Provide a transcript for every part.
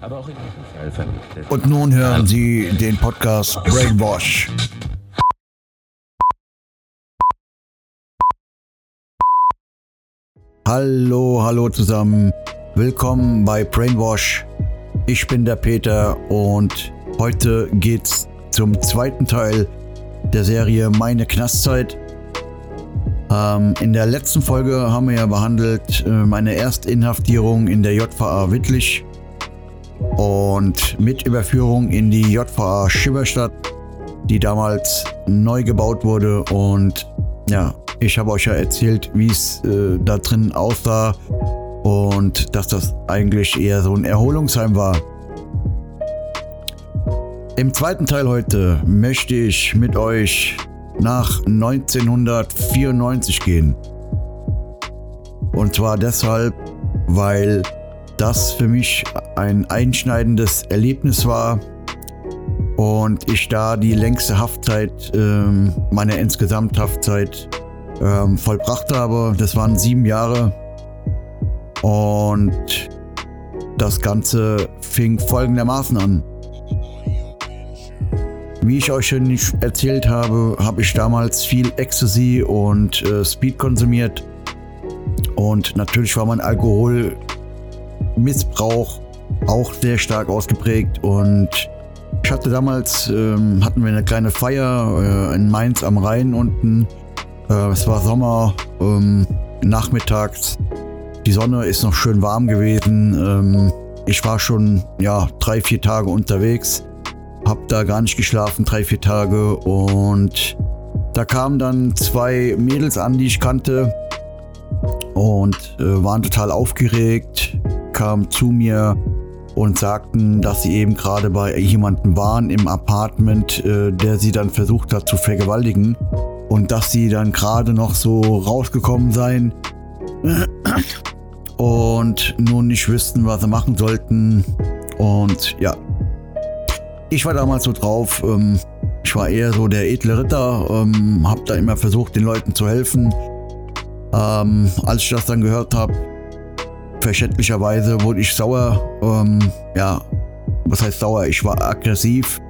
aber auch in. Und nun hören Sie den Podcast Brainwash. Hallo, hallo zusammen. Willkommen bei Brainwash. Ich bin der Peter und heute geht's zum zweiten Teil der Serie Meine Knastzeit. Ähm, in der letzten Folge haben wir ja behandelt äh, meine Erstinhaftierung in der JVA Wittlich und mit Überführung in die JVA Schimmerstadt, die damals neu gebaut wurde. Und ja, ich habe euch ja erzählt, wie es äh, da drin aussah und dass das eigentlich eher so ein Erholungsheim war. Im zweiten Teil heute möchte ich mit euch nach 1994 gehen. Und zwar deshalb, weil das für mich ein einschneidendes Erlebnis war und ich da die längste Haftzeit ähm, meiner insgesamt Haftzeit ähm, vollbracht habe. Das waren sieben Jahre und das Ganze fing folgendermaßen an. Wie ich euch schon erzählt habe, habe ich damals viel Ecstasy und äh, Speed konsumiert. Und natürlich war mein Alkoholmissbrauch auch sehr stark ausgeprägt. Und ich hatte damals, ähm, hatten wir eine kleine Feier äh, in Mainz am Rhein unten. Äh, es war Sommer, ähm, nachmittags. Die Sonne ist noch schön warm gewesen. Ähm, ich war schon ja, drei, vier Tage unterwegs hab da gar nicht geschlafen, drei, vier Tage. Und da kamen dann zwei Mädels an, die ich kannte. Und äh, waren total aufgeregt, kamen zu mir und sagten, dass sie eben gerade bei jemandem waren im Apartment, äh, der sie dann versucht hat zu vergewaltigen. Und dass sie dann gerade noch so rausgekommen seien und nun nicht wüssten, was sie machen sollten. Und ja, ich war damals so drauf, ähm, ich war eher so der edle Ritter, ähm, hab da immer versucht, den Leuten zu helfen. Ähm, als ich das dann gehört habe, verständlicherweise wurde ich sauer. Ähm, ja, was heißt sauer? Ich war aggressiv,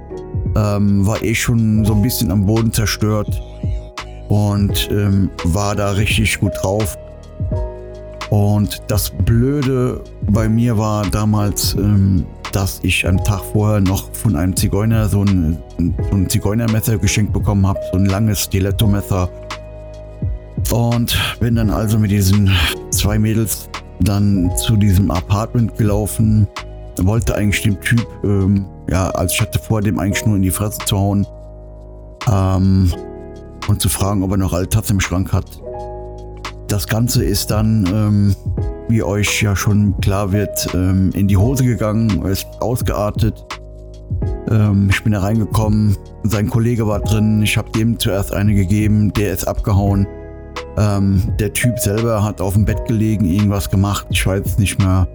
ähm, war eh schon so ein bisschen am Boden zerstört und ähm, war da richtig gut drauf. Und das Blöde bei mir war damals, ähm, dass ich einen Tag vorher noch von einem Zigeuner so ein, so ein Zigeunermesser geschenkt bekommen habe, so ein langes Stiletto-Messer. Und bin dann also mit diesen zwei Mädels dann zu diesem Apartment gelaufen. Wollte eigentlich dem Typ, ähm, ja, also ich hatte vor, dem eigentlich nur in die Fresse zu hauen. Ähm, und zu fragen, ob er noch alle Tatzen im Schrank hat. Das Ganze ist dann ähm, wie euch ja schon klar wird, ähm, in die Hose gegangen, ist ausgeartet. Ähm, ich bin da reingekommen, sein Kollege war drin, ich habe dem zuerst eine gegeben, der ist abgehauen. Ähm, der Typ selber hat auf dem Bett gelegen, irgendwas gemacht, ich weiß nicht mehr.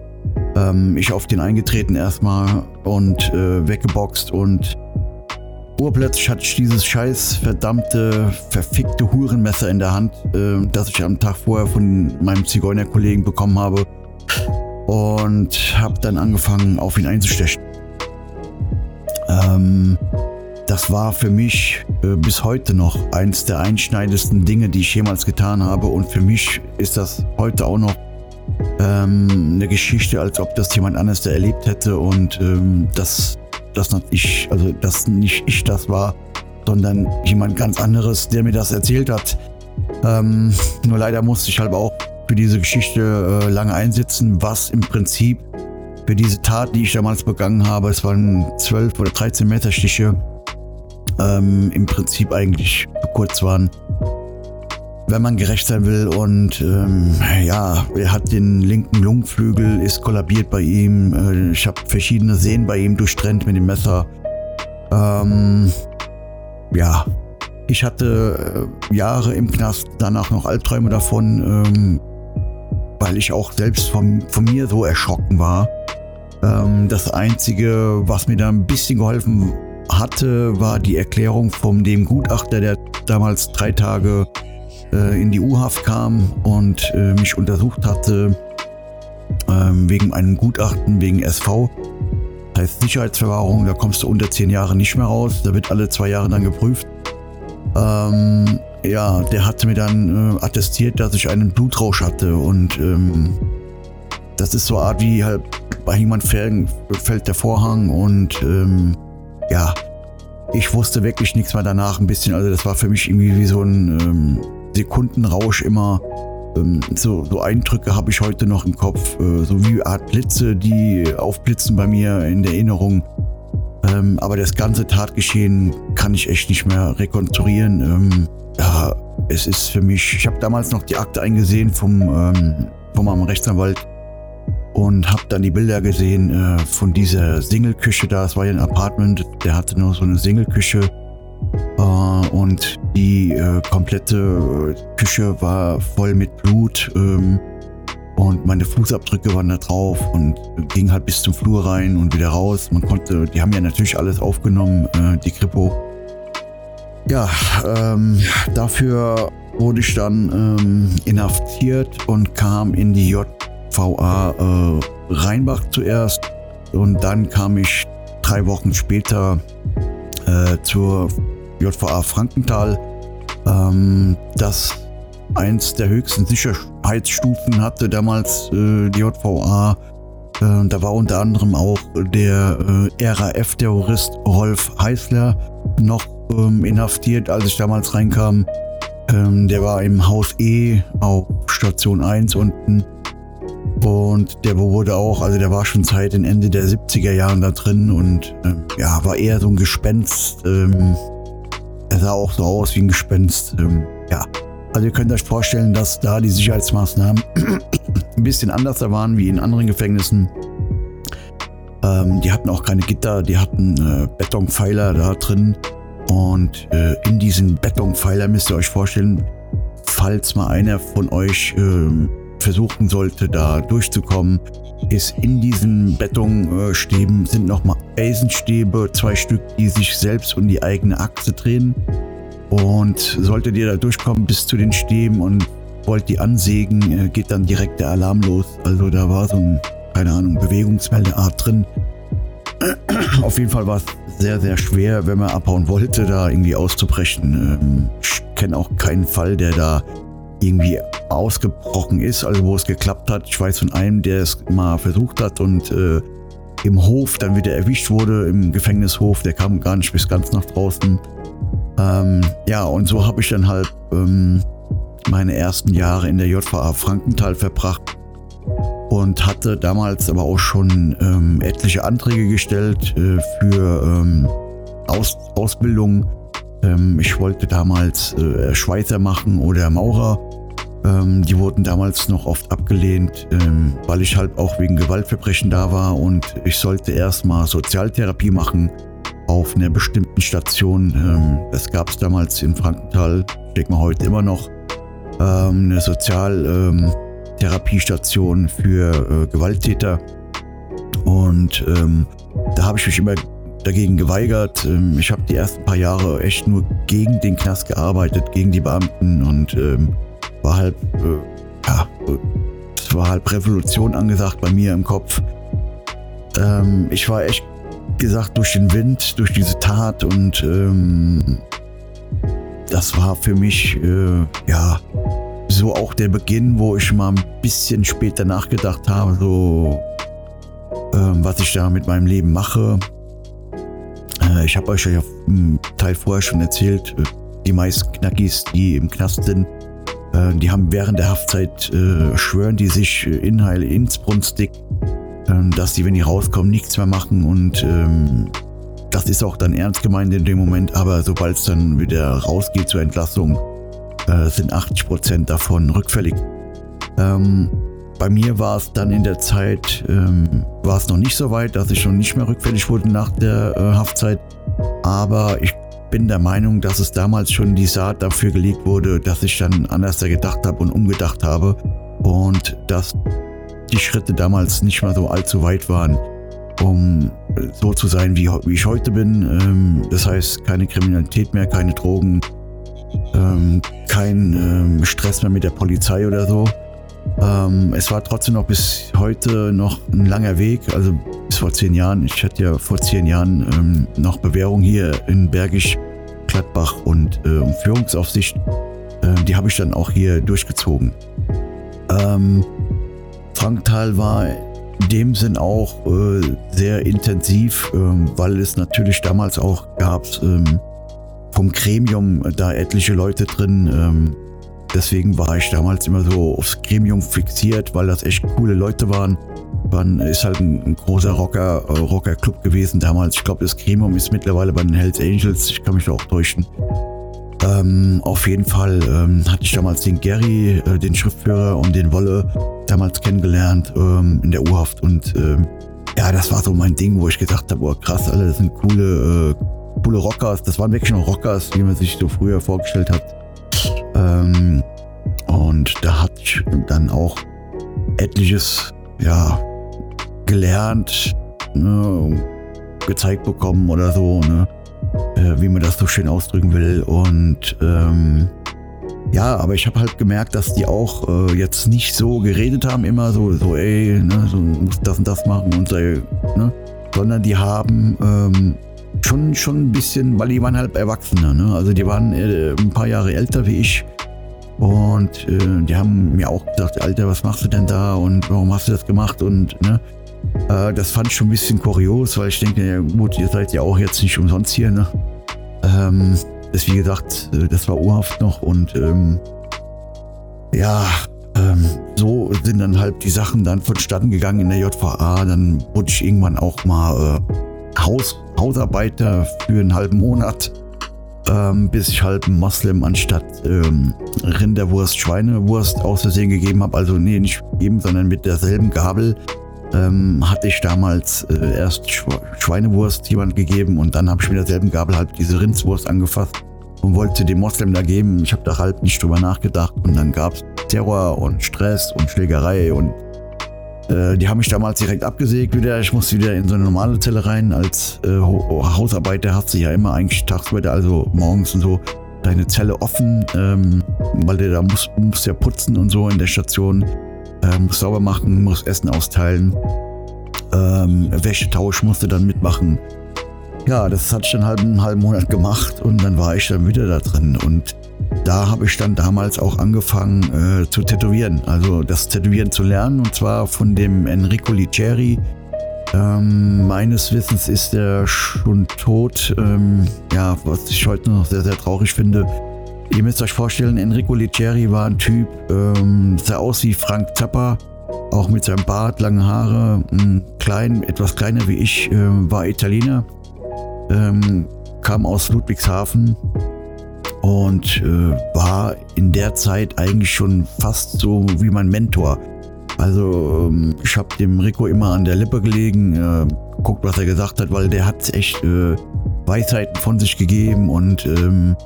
Ähm, ich auf den eingetreten erstmal und äh, weggeboxt und Urplötzlich hatte ich dieses scheiß verdammte, verfickte Hurenmesser in der Hand, äh, das ich am Tag vorher von meinem Zigeunerkollegen bekommen habe. Und habe dann angefangen, auf ihn einzustechen. Ähm, das war für mich äh, bis heute noch eins der einschneidendsten Dinge, die ich jemals getan habe. Und für mich ist das heute auch noch ähm, eine Geschichte, als ob das jemand anderes da erlebt hätte. Und ähm, das dass ich, also dass nicht ich das war, sondern jemand ganz anderes, der mir das erzählt hat. Ähm, nur leider musste ich halt auch für diese Geschichte äh, lange einsitzen, was im Prinzip für diese Tat, die ich damals begangen habe, es waren 12 oder 13 Messerstiche, ähm, im Prinzip eigentlich zu kurz waren wenn man gerecht sein will. Und ähm, ja, er hat den linken Lungenflügel, ist kollabiert bei ihm. Äh, ich habe verschiedene Sehnen bei ihm durchtrennt mit dem Messer. Ähm, ja, ich hatte äh, Jahre im Knast, danach noch Albträume davon, ähm, weil ich auch selbst von, von mir so erschrocken war. Ähm, das Einzige, was mir da ein bisschen geholfen hatte, war die Erklärung von dem Gutachter, der damals drei Tage äh, in die U-Haft kam und äh, mich untersucht hatte ähm, wegen einem Gutachten wegen SV. Das heißt Sicherheitsverwahrung, da kommst du unter zehn Jahre nicht mehr raus. Da wird alle zwei Jahre dann geprüft. Ähm, ja, der hatte mir dann äh, attestiert, dass ich einen Blutrausch hatte und ähm, das ist so eine Art wie halt bei jemand fällt, der Vorhang und ähm, ja, ich wusste wirklich nichts mehr danach ein bisschen. Also das war für mich irgendwie wie so ein ähm, Sekundenrausch immer. Ähm, so, so, Eindrücke habe ich heute noch im Kopf, äh, so wie Art Blitze, die aufblitzen bei mir in der Erinnerung. Ähm, aber das ganze Tatgeschehen kann ich echt nicht mehr rekonstruieren. Ähm, ja, es ist für mich, ich habe damals noch die Akte eingesehen vom, ähm, meinem Rechtsanwalt und habe dann die Bilder gesehen äh, von dieser Single-Küche da. Es war ja ein Apartment, der hatte nur so eine Single-Küche äh, und die äh, komplette Küche war voll mit Blut ähm, und meine Fußabdrücke waren da drauf und ging halt bis zum Flur rein und wieder raus. Man konnte, die haben ja natürlich alles aufgenommen, äh, die Kripo. Ja, ähm, dafür wurde ich dann ähm, inhaftiert und kam in die JVA äh, Rheinbach zuerst und dann kam ich drei Wochen später äh, zur JVA Frankenthal. Ähm, das eins der höchsten Sicherheitsstufen hatte damals äh, die JVA. Äh, da war unter anderem auch der äh, RAF-Terrorist Rolf Heißler noch ähm, inhaftiert, als ich damals reinkam. Ähm, der war im Haus E auf Station 1 unten. Und der wurde auch, also der war schon seit den Ende der 70er Jahren da drin und ähm, ja, war eher so ein Gespenst. Ähm, er sah auch so aus wie ein Gespenst. Ähm, ja, also ihr könnt euch vorstellen, dass da die Sicherheitsmaßnahmen ein bisschen anders waren wie in anderen Gefängnissen. Ähm, die hatten auch keine Gitter, die hatten äh, Betonpfeiler da drin. Und äh, in diesen Betonpfeiler müsst ihr euch vorstellen, falls mal einer von euch äh, versuchen sollte, da durchzukommen, ist in diesen Betonstäben sind nochmal Eisenstäbe, zwei Stück, die sich selbst um die eigene Achse drehen. Und solltet ihr da durchkommen bis zu den Stäben und wollt die ansägen, äh, geht dann direkt der Alarm los. Also da war so ein, keine Ahnung, Bewegungsmeldeart drin. Auf jeden Fall war es sehr, sehr schwer, wenn man abhauen wollte, da irgendwie auszubrechen. Ähm, ich kenne auch keinen Fall, der da irgendwie ausgebrochen ist, also wo es geklappt hat. Ich weiß von einem, der es mal versucht hat und äh, im Hof dann wieder erwischt wurde, im Gefängnishof. Der kam gar nicht bis ganz nach draußen. Ähm, ja, und so habe ich dann halt ähm, meine ersten Jahre in der JVA Frankenthal verbracht und hatte damals aber auch schon ähm, etliche Anträge gestellt äh, für ähm, Aus Ausbildung. Ähm, ich wollte damals äh, Schweizer machen oder Maurer. Ähm, die wurden damals noch oft abgelehnt, ähm, weil ich halt auch wegen Gewaltverbrechen da war und ich sollte erstmal Sozialtherapie machen auf einer bestimmten Station. Ähm, das gab es damals in Frankenthal, denke mal heute immer noch, ähm, eine Sozialtherapiestation ähm, für äh, Gewalttäter. Und ähm, da habe ich mich immer dagegen geweigert. Ich habe die ersten paar Jahre echt nur gegen den Knast gearbeitet, gegen die Beamten und ähm, war halt, äh, ja, es war halt Revolution angesagt bei mir im Kopf. Ähm, ich war echt gesagt durch den Wind, durch diese Tat und ähm, das war für mich äh, ja so auch der Beginn, wo ich mal ein bisschen später nachgedacht habe, so ähm, was ich da mit meinem Leben mache. Äh, ich habe euch ja im Teil vorher schon erzählt, äh, die meisten Knackis, die im Knast sind, äh, die haben während der Haftzeit äh, schwören die sich äh, Inhalt insbrünstig ähm, dass die, wenn die rauskommen, nichts mehr machen und ähm, das ist auch dann ernst gemeint in dem Moment, aber sobald es dann wieder rausgeht zur Entlassung, äh, sind 80% davon rückfällig. Ähm, bei mir war es dann in der Zeit, ähm, war es noch nicht so weit, dass ich schon nicht mehr rückfällig wurde nach der äh, Haftzeit, aber ich bin der Meinung, dass es damals schon die Saat dafür gelegt wurde, dass ich dann anders gedacht habe und umgedacht habe und dass die Schritte damals nicht mal so allzu weit waren, um so zu sein, wie, wie ich heute bin. Ähm, das heißt, keine Kriminalität mehr, keine Drogen, ähm, kein ähm, Stress mehr mit der Polizei oder so. Es war trotzdem noch bis heute noch ein langer Weg. Also bis vor zehn Jahren. Ich hatte ja vor zehn Jahren ähm, noch Bewährung hier in Bergisch, Gladbach und äh, Führungsaufsicht. Äh, die habe ich dann auch hier durchgezogen. Ähm, Franktal war in dem Sinn auch äh, sehr intensiv, ähm, weil es natürlich damals auch gab ähm, vom Gremium da etliche Leute drin. Ähm, deswegen war ich damals immer so aufs Gremium fixiert, weil das echt coole Leute waren. Man ist halt ein, ein großer Rocker, äh, Rocker-Club gewesen damals. Ich glaube, das Gremium ist mittlerweile bei den Hells Angels. Ich kann mich da auch täuschen. Ähm, auf jeden Fall ähm, hatte ich damals den Gary, äh, den Schriftführer und den Wolle damals kennengelernt ähm, in der U-Haft und ähm, ja, das war so mein Ding, wo ich gedacht habe, boah krass, alle das sind coole, äh, coole Rockers. Das waren wirklich noch Rockers, wie man sich so früher vorgestellt hat. Ähm, und da hatte ich dann auch etliches, ja, gelernt, ne, gezeigt bekommen oder so, ne? äh, wie man das so schön ausdrücken will. Und ähm, ja, aber ich habe halt gemerkt, dass die auch äh, jetzt nicht so geredet haben, immer so, so ey, ne, so muss das und das machen und so, ne? sondern die haben ähm, schon, schon ein bisschen, weil die waren halt Erwachsener, ne? also die waren äh, ein paar Jahre älter wie ich. Und äh, die haben mir auch gesagt, Alter, was machst du denn da und warum hast du das gemacht? Und ne, äh, das fand ich schon ein bisschen kurios, weil ich denke, ja gut, ihr seid ja auch jetzt nicht umsonst hier, ne? Ähm, das, wie gesagt, äh, das war urhaft noch und ähm, ja, ähm, so sind dann halt die Sachen dann vonstatten gegangen in der JVA. Dann wurde ich irgendwann auch mal äh, Haus, Hausarbeiter für einen halben Monat, ähm, bis ich halt Moslem anstatt ähm, Rinderwurst, Schweinewurst aus Versehen gegeben habe. Also nee, nicht gegeben, sondern mit derselben Gabel ähm, hatte ich damals äh, erst Schweinewurst jemand gegeben und dann habe ich mit derselben Gabel halt diese Rindswurst angefasst und wollte dem Moslem da geben. Ich habe da halt nicht drüber nachgedacht und dann gab es Terror und Stress und Schlägerei und äh, die haben mich damals direkt abgesägt wieder. Ich musste wieder in so eine normale Zelle rein. Als äh, Hausarbeiter hast du ja immer eigentlich tagsüber, also morgens und so, deine Zelle offen, ähm, weil du da musst, musst ja putzen und so in der Station äh, muss sauber machen, muss Essen austeilen. Ähm, Wäschetausch musste dann mitmachen. Ja, das hat ich dann halt einen halben Monat gemacht und dann war ich dann wieder da drin. Und da habe ich dann damals auch angefangen äh, zu tätowieren, also das Tätowieren zu lernen und zwar von dem Enrico Liceri. Ähm, meines Wissens ist er schon tot. Ähm, ja, was ich heute noch sehr, sehr traurig finde. Ihr müsst euch vorstellen, Enrico Liceri war ein Typ, ähm, sah aus wie Frank Zappa, auch mit seinem Bart, langen Haare, klein, etwas kleiner wie ich, äh, war Italiener, ähm, kam aus Ludwigshafen und äh, war in der Zeit eigentlich schon fast so wie mein Mentor. Also ähm, ich habe dem Rico immer an der Lippe gelegen, äh, guckt, was er gesagt hat, weil der hat echt äh, Weisheiten von sich gegeben und ähm,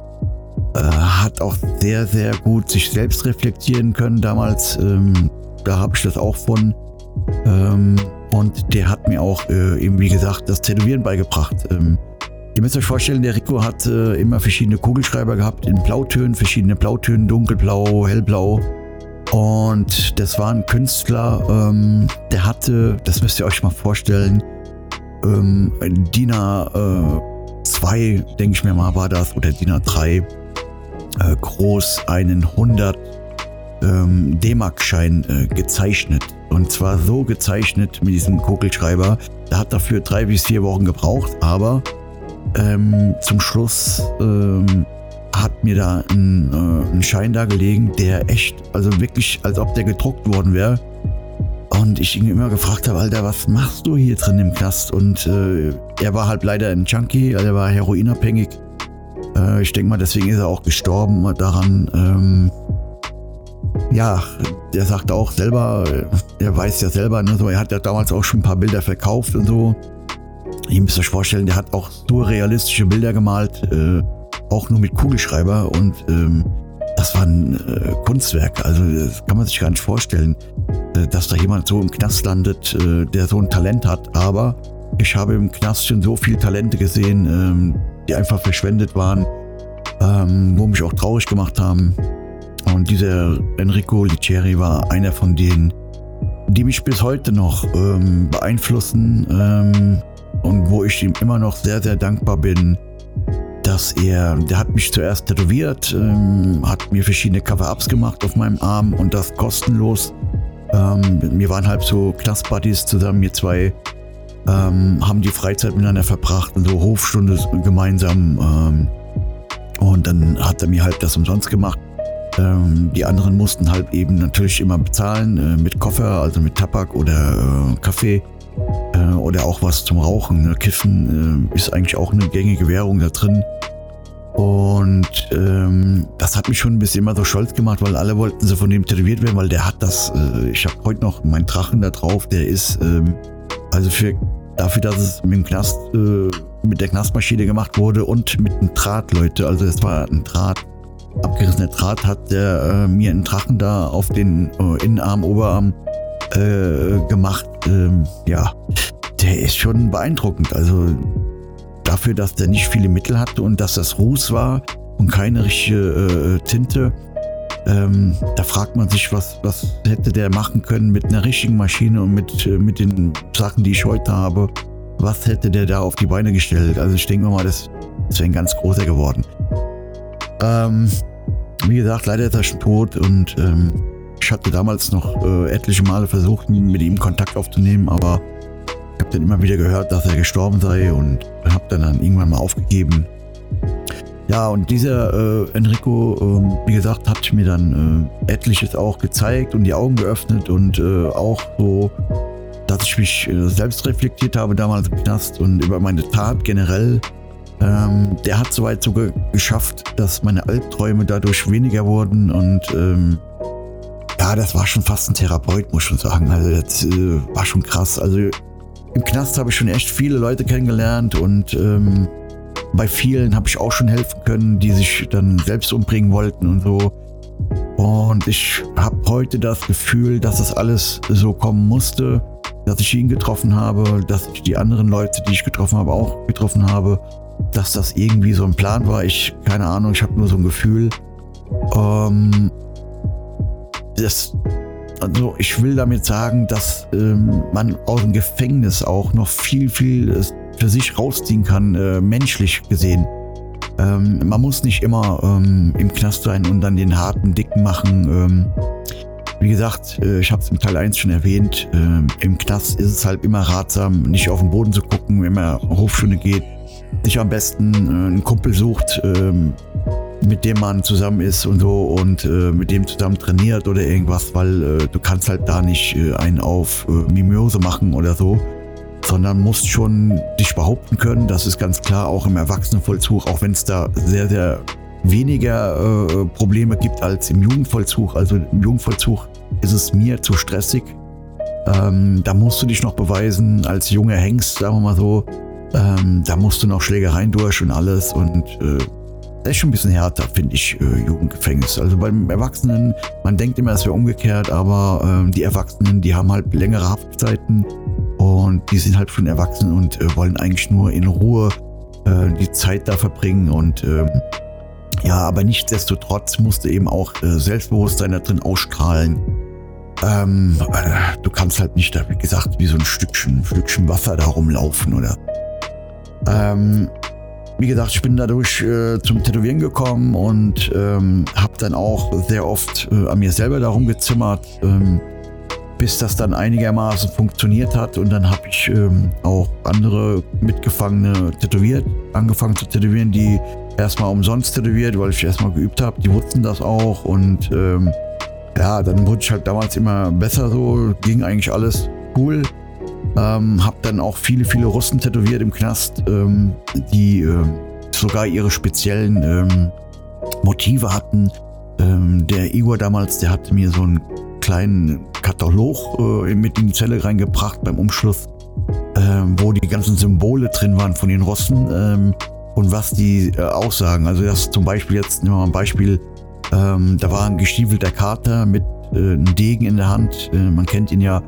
äh, hat auch sehr, sehr gut sich selbst reflektieren können damals. Ähm, da habe ich das auch von. Ähm, und der hat mir auch äh, eben, wie gesagt, das Tätowieren beigebracht. Ähm, ihr müsst euch vorstellen, der Rico hat äh, immer verschiedene Kugelschreiber gehabt in Blautönen, verschiedene Blautönen, dunkelblau, hellblau. Und das war ein Künstler, ähm, der hatte, das müsst ihr euch mal vorstellen, ähm, DIN A2, äh, denke ich mir mal, war das, oder DIN A3 äh, groß einen 100 ähm, D-Mark-Schein äh, gezeichnet. Und zwar so gezeichnet mit diesem Kugelschreiber. Er hat dafür drei bis vier Wochen gebraucht, aber ähm, zum Schluss ähm, hat mir da ein, äh, ein Schein da gelegen, der echt, also wirklich, als ob der gedruckt worden wäre. Und ich ihn immer gefragt habe, Alter, was machst du hier drin im Knast? Und äh, er war halt leider ein Junkie, also er war heroinabhängig. Äh, ich denke mal, deswegen ist er auch gestorben daran. Ähm, ja, der sagt auch selber, er weiß ja selber, ne, so, er hat ja damals auch schon ein paar Bilder verkauft und so. Ihr müsst euch vorstellen, der hat auch surrealistische Bilder gemalt, äh, auch nur mit Kugelschreiber und ähm, das war ein äh, Kunstwerk. Also das kann man sich gar nicht vorstellen, äh, dass da jemand so im Knast landet, äh, der so ein Talent hat. Aber ich habe im Knast schon so viele Talente gesehen, ähm, die einfach verschwendet waren, ähm, wo mich auch traurig gemacht haben. Und dieser Enrico Liceri war einer von denen, die mich bis heute noch ähm, beeinflussen ähm, und wo ich ihm immer noch sehr, sehr dankbar bin, dass er, der hat mich zuerst tätowiert, ähm, hat mir verschiedene Cover-Ups gemacht auf meinem Arm und das kostenlos. Ähm, wir waren halt so Class-Buddies zusammen, wir zwei ähm, haben die Freizeit miteinander verbracht und so Hofstunde gemeinsam. Ähm, und dann hat er mir halt das umsonst gemacht. Ähm, die anderen mussten halt eben natürlich immer bezahlen äh, mit Koffer, also mit Tabak oder äh, Kaffee äh, oder auch was zum Rauchen. Ne? Kiffen äh, ist eigentlich auch eine gängige Währung da drin. Und ähm, das hat mich schon ein bisschen immer so stolz gemacht, weil alle wollten so von dem tätowiert werden, weil der hat das. Äh, ich habe heute noch meinen Drachen da drauf, der ist ähm, also für dafür, dass es mit dem Knast äh, mit der Knastmaschine gemacht wurde und mit einem Draht, Leute. Also es war ein Draht, abgerissener Draht hat der äh, mir einen Drachen da auf den äh, Innenarm, Oberarm äh, gemacht. Ähm, ja, der ist schon beeindruckend. Also dafür, dass der nicht viele Mittel hatte und dass das Ruß war und keine richtige äh, Tinte. Ähm, da fragt man sich, was, was hätte der machen können mit einer richtigen Maschine und mit, äh, mit den Sachen, die ich heute habe. Was hätte der da auf die Beine gestellt? Also ich denke mal, das, das wäre ein ganz großer geworden. Ähm, wie gesagt, leider ist er schon tot und ähm, ich hatte damals noch äh, etliche Male versucht, mit ihm Kontakt aufzunehmen, aber ich habe dann immer wieder gehört, dass er gestorben sei und habe dann, dann irgendwann mal aufgegeben. Ja, und dieser äh, Enrico, äh, wie gesagt, hat mir dann äh, etliches auch gezeigt und die Augen geöffnet und äh, auch so, dass ich mich äh, selbst reflektiert habe damals im Knast und über meine Tat generell. Ähm, der hat soweit sogar geschafft, dass meine Albträume dadurch weniger wurden und ähm, ja, das war schon fast ein Therapeut, muss ich schon sagen. Also das äh, war schon krass. Also im Knast habe ich schon echt viele Leute kennengelernt und ähm, bei vielen habe ich auch schon helfen können, die sich dann selbst umbringen wollten und so. Und ich habe heute das Gefühl, dass das alles so kommen musste, dass ich ihn getroffen habe, dass ich die anderen Leute, die ich getroffen habe, auch getroffen habe, dass das irgendwie so ein Plan war. Ich, keine Ahnung, ich habe nur so ein Gefühl. Ähm, das, also ich will damit sagen, dass ähm, man aus dem Gefängnis auch noch viel, viel für sich rausziehen kann, äh, menschlich gesehen. Ähm, man muss nicht immer ähm, im Knast sein und dann den harten, dicken machen. Ähm, wie gesagt, äh, ich habe es im Teil 1 schon erwähnt, äh, im Knast ist es halt immer ratsam, nicht auf den Boden zu gucken, wenn man Hofstunde geht. Sich am besten äh, einen Kumpel sucht, ähm, mit dem man zusammen ist und so und äh, mit dem zusammen trainiert oder irgendwas, weil äh, du kannst halt da nicht äh, einen auf äh, Mimiose machen oder so sondern musst schon dich behaupten können. Das ist ganz klar auch im Erwachsenenvollzug, auch wenn es da sehr, sehr weniger äh, Probleme gibt als im Jugendvollzug. Also im Jugendvollzug ist es mir zu stressig. Ähm, da musst du dich noch beweisen als junger Hengst, sagen wir mal so. Ähm, da musst du noch Schlägereien durch und alles und äh, das ist schon ein bisschen härter, finde ich, äh, Jugendgefängnis. Also beim Erwachsenen, man denkt immer, es wäre umgekehrt, aber äh, die Erwachsenen, die haben halt längere Haftzeiten und die sind halt schon erwachsen und äh, wollen eigentlich nur in Ruhe äh, die Zeit da verbringen. Und ähm, ja, aber nichtsdestotrotz musste eben auch äh, Selbstbewusstsein da drin ausstrahlen. Ähm, äh, du kannst halt nicht, wie gesagt, wie so ein Stückchen, Stückchen Wasser da rumlaufen oder. Ähm, wie gesagt, ich bin dadurch äh, zum Tätowieren gekommen und ähm, habe dann auch sehr oft äh, an mir selber darum gezimmert. Ähm, bis das dann einigermaßen funktioniert hat. Und dann habe ich ähm, auch andere Mitgefangene tätowiert, angefangen zu tätowieren, die erstmal umsonst tätowiert, weil ich erstmal geübt habe. Die wussten das auch und ähm, ja, dann wurde ich halt damals immer besser so, ging eigentlich alles cool. Ähm, hab dann auch viele, viele Russen tätowiert im Knast, ähm, die äh, sogar ihre speziellen ähm, Motive hatten. Ähm, der Igor damals, der hatte mir so ein kleinen Katalog äh, mit in die Zelle reingebracht beim Umschluss, äh, wo die ganzen Symbole drin waren von den Russen ähm, und was die äh, aussagen. Also das zum Beispiel jetzt, nehmen wir mal ein Beispiel, ähm, da war ein gestiefelter Kater mit äh, einem Degen in der Hand. Äh, man kennt ihn ja.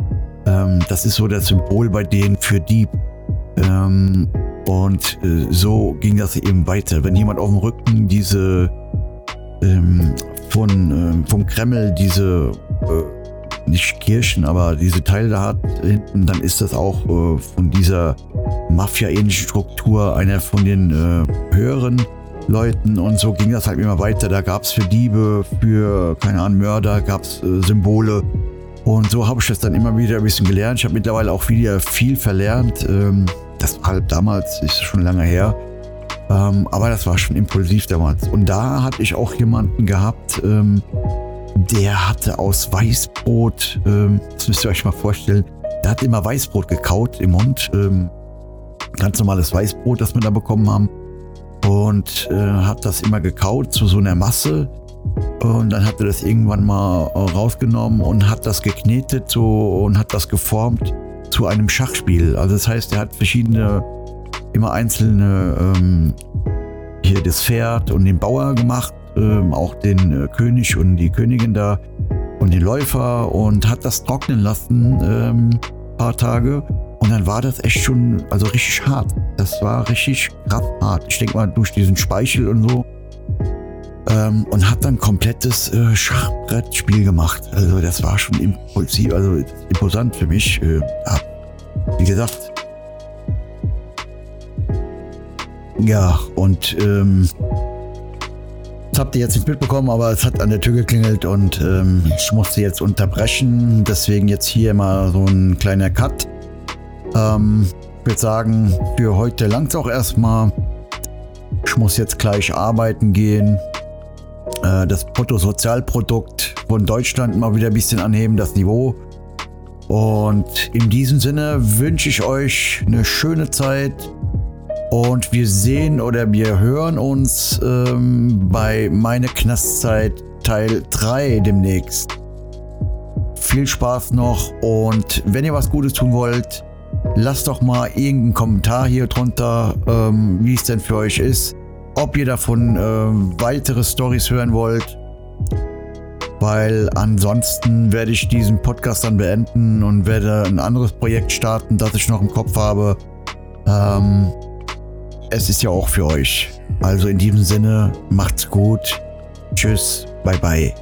Ähm, das ist so das Symbol bei denen für Dieb. Ähm, und äh, so ging das eben weiter. Wenn jemand auf dem Rücken diese ähm, von, ähm, vom Kreml diese äh, nicht Kirchen, aber diese Teile da hat hinten, dann ist das auch äh, von dieser Mafia-ähnlichen Struktur einer von den äh, höheren Leuten und so ging das halt immer weiter. Da gab es für Diebe, für, keine Ahnung, Mörder, gab es äh, Symbole. Und so habe ich das dann immer wieder ein bisschen gelernt. Ich habe mittlerweile auch wieder viel verlernt. Ähm, das war halt damals, ist schon lange her. Ähm, aber das war schon impulsiv damals. Und da hatte ich auch jemanden gehabt, ähm, der hatte aus Weißbrot, ähm, das müsst ihr euch mal vorstellen, der hat immer Weißbrot gekaut im Mund. Ähm, ganz normales Weißbrot, das wir da bekommen haben. Und äh, hat das immer gekaut zu so einer Masse. Und dann hat er das irgendwann mal äh, rausgenommen und hat das geknetet so und hat das geformt zu einem Schachspiel. Also das heißt, er hat verschiedene immer einzelne ähm, hier das Pferd und den Bauer gemacht, ähm, auch den äh, König und die Königin da und den Läufer und hat das trocknen lassen ähm, paar Tage und dann war das echt schon also richtig hart. Das war richtig krass hart. Ich denke mal durch diesen Speichel und so ähm, und hat dann komplettes äh, Schachbrettspiel gemacht. Also das war schon impulsiv, also imposant für mich. Äh, ja, wie gesagt, Ja, und ähm, habt ihr jetzt nicht mitbekommen, aber es hat an der Tür geklingelt und ähm, ich musste jetzt unterbrechen. Deswegen jetzt hier mal so ein kleiner Cut. Ähm, ich würde sagen, für heute langt es auch erstmal. Ich muss jetzt gleich arbeiten gehen. Äh, das Bruttosozialprodukt von Deutschland mal wieder ein bisschen anheben, das Niveau. Und in diesem Sinne wünsche ich euch eine schöne Zeit. Und wir sehen oder wir hören uns ähm, bei Meine Knastzeit Teil 3 demnächst. Viel Spaß noch und wenn ihr was Gutes tun wollt, lasst doch mal irgendeinen Kommentar hier drunter, ähm, wie es denn für euch ist. Ob ihr davon ähm, weitere Stories hören wollt. Weil ansonsten werde ich diesen Podcast dann beenden und werde ein anderes Projekt starten, das ich noch im Kopf habe. Ähm, es ist ja auch für euch. Also in diesem Sinne, macht's gut. Tschüss, bye bye.